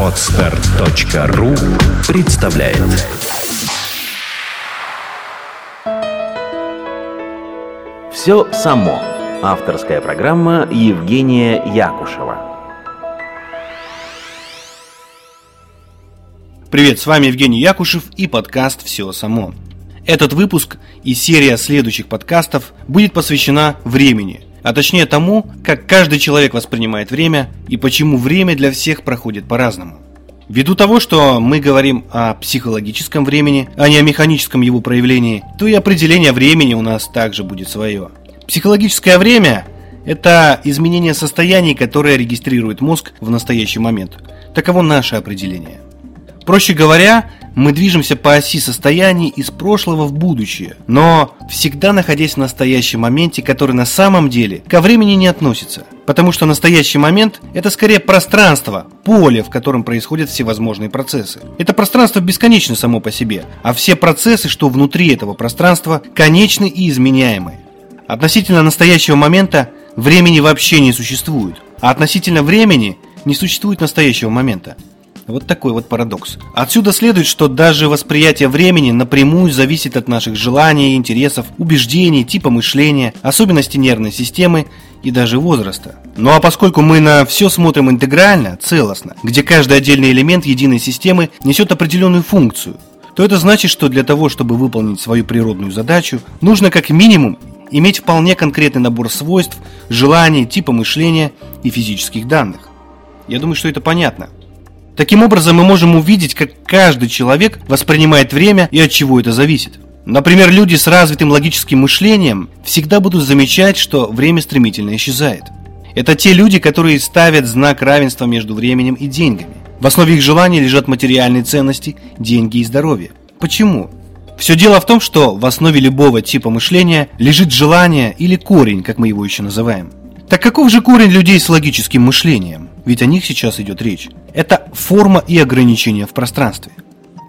Отстар.ру представляет Все само. Авторская программа Евгения Якушева. Привет, с вами Евгений Якушев и подкаст «Все само». Этот выпуск и серия следующих подкастов будет посвящена времени, а точнее тому, как каждый человек воспринимает время и почему время для всех проходит по-разному. Ввиду того, что мы говорим о психологическом времени, а не о механическом его проявлении, то и определение времени у нас также будет свое. Психологическое время – это изменение состояний, которое регистрирует мозг в настоящий момент. Таково наше определение – Проще говоря, мы движемся по оси состояний из прошлого в будущее, но всегда находясь в настоящем моменте, который на самом деле ко времени не относится. Потому что настоящий момент – это скорее пространство, поле, в котором происходят всевозможные процессы. Это пространство бесконечно само по себе, а все процессы, что внутри этого пространства, конечны и изменяемы. Относительно настоящего момента времени вообще не существует, а относительно времени не существует настоящего момента. Вот такой вот парадокс. Отсюда следует, что даже восприятие времени напрямую зависит от наших желаний, интересов, убеждений, типа мышления, особенностей нервной системы и даже возраста. Ну а поскольку мы на все смотрим интегрально, целостно, где каждый отдельный элемент единой системы несет определенную функцию, то это значит, что для того, чтобы выполнить свою природную задачу, нужно как минимум иметь вполне конкретный набор свойств, желаний, типа мышления и физических данных. Я думаю, что это понятно. Таким образом, мы можем увидеть, как каждый человек воспринимает время и от чего это зависит. Например, люди с развитым логическим мышлением всегда будут замечать, что время стремительно исчезает. Это те люди, которые ставят знак равенства между временем и деньгами. В основе их желаний лежат материальные ценности, деньги и здоровье. Почему? Все дело в том, что в основе любого типа мышления лежит желание или корень, как мы его еще называем. Так каков же корень людей с логическим мышлением? Ведь о них сейчас идет речь. Это форма и ограничение в пространстве.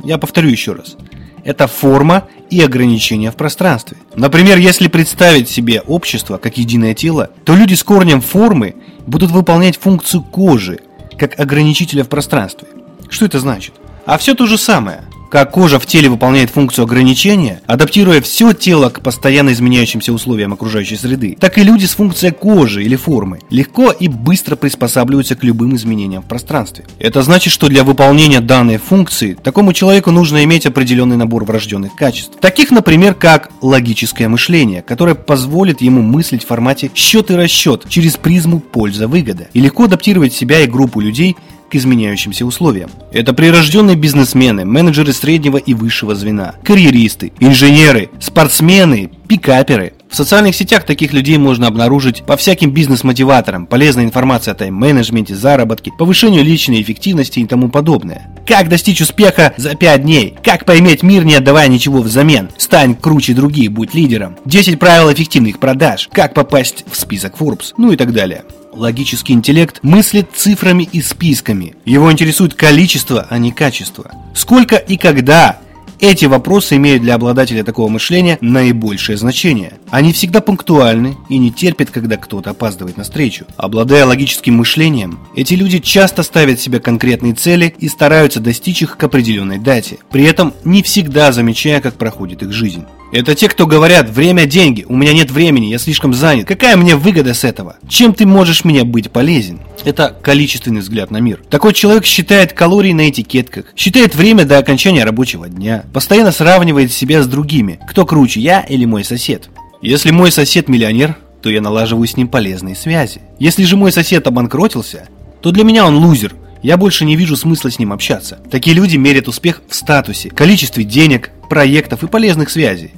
Я повторю еще раз. Это форма и ограничение в пространстве. Например, если представить себе общество как единое тело, то люди с корнем формы будут выполнять функцию кожи, как ограничителя в пространстве. Что это значит? А все то же самое. Как кожа в теле выполняет функцию ограничения, адаптируя все тело к постоянно изменяющимся условиям окружающей среды, так и люди с функцией кожи или формы легко и быстро приспосабливаются к любым изменениям в пространстве. Это значит, что для выполнения данной функции такому человеку нужно иметь определенный набор врожденных качеств. Таких, например, как логическое мышление, которое позволит ему мыслить в формате счет и расчет через призму польза-выгода и легко адаптировать себя и группу людей изменяющимся условиям. Это прирожденные бизнесмены, менеджеры среднего и высшего звена, карьеристы, инженеры, спортсмены, пикаперы. В социальных сетях таких людей можно обнаружить по всяким бизнес-мотиваторам, полезная информация о тайм-менеджменте, заработке, повышению личной эффективности и тому подобное. Как достичь успеха за 5 дней? Как поиметь мир, не отдавая ничего взамен? Стань круче других, будь лидером. 10 правил эффективных продаж. Как попасть в список Forbes? Ну и так далее. Логический интеллект мыслит цифрами и списками. Его интересует количество, а не качество. Сколько и когда эти вопросы имеют для обладателя такого мышления наибольшее значение. Они всегда пунктуальны и не терпят, когда кто-то опаздывает на встречу. Обладая логическим мышлением, эти люди часто ставят себе конкретные цели и стараются достичь их к определенной дате, при этом не всегда замечая, как проходит их жизнь. Это те, кто говорят, время – деньги, у меня нет времени, я слишком занят. Какая мне выгода с этого? Чем ты можешь мне быть полезен? Это количественный взгляд на мир. Такой человек считает калории на этикетках, считает время до окончания рабочего дня, постоянно сравнивает себя с другими. Кто круче, я или мой сосед? Если мой сосед миллионер, то я налаживаю с ним полезные связи. Если же мой сосед обанкротился, то для меня он лузер, я больше не вижу смысла с ним общаться. Такие люди мерят успех в статусе, количестве денег, проектов и полезных связей.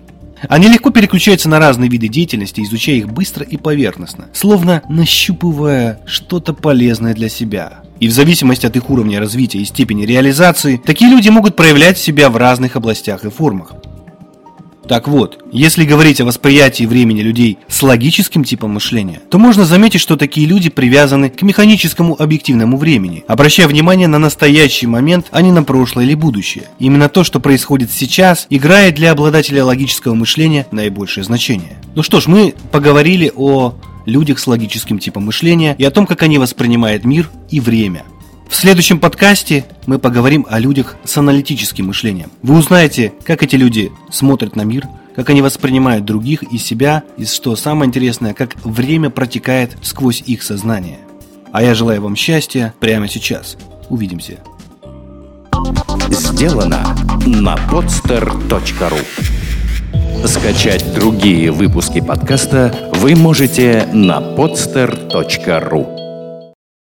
Они легко переключаются на разные виды деятельности, изучая их быстро и поверхностно, словно нащупывая что-то полезное для себя. И в зависимости от их уровня развития и степени реализации, такие люди могут проявлять себя в разных областях и формах. Так вот, если говорить о восприятии времени людей с логическим типом мышления, то можно заметить, что такие люди привязаны к механическому объективному времени, обращая внимание на настоящий момент, а не на прошлое или будущее. Именно то, что происходит сейчас, играет для обладателя логического мышления наибольшее значение. Ну что ж, мы поговорили о людях с логическим типом мышления и о том, как они воспринимают мир и время. В следующем подкасте мы поговорим о людях с аналитическим мышлением. Вы узнаете, как эти люди смотрят на мир, как они воспринимают других и себя, и что самое интересное, как время протекает сквозь их сознание. А я желаю вам счастья прямо сейчас. Увидимся. Сделано на podster.ru Скачать другие выпуски подкаста вы можете на podster.ru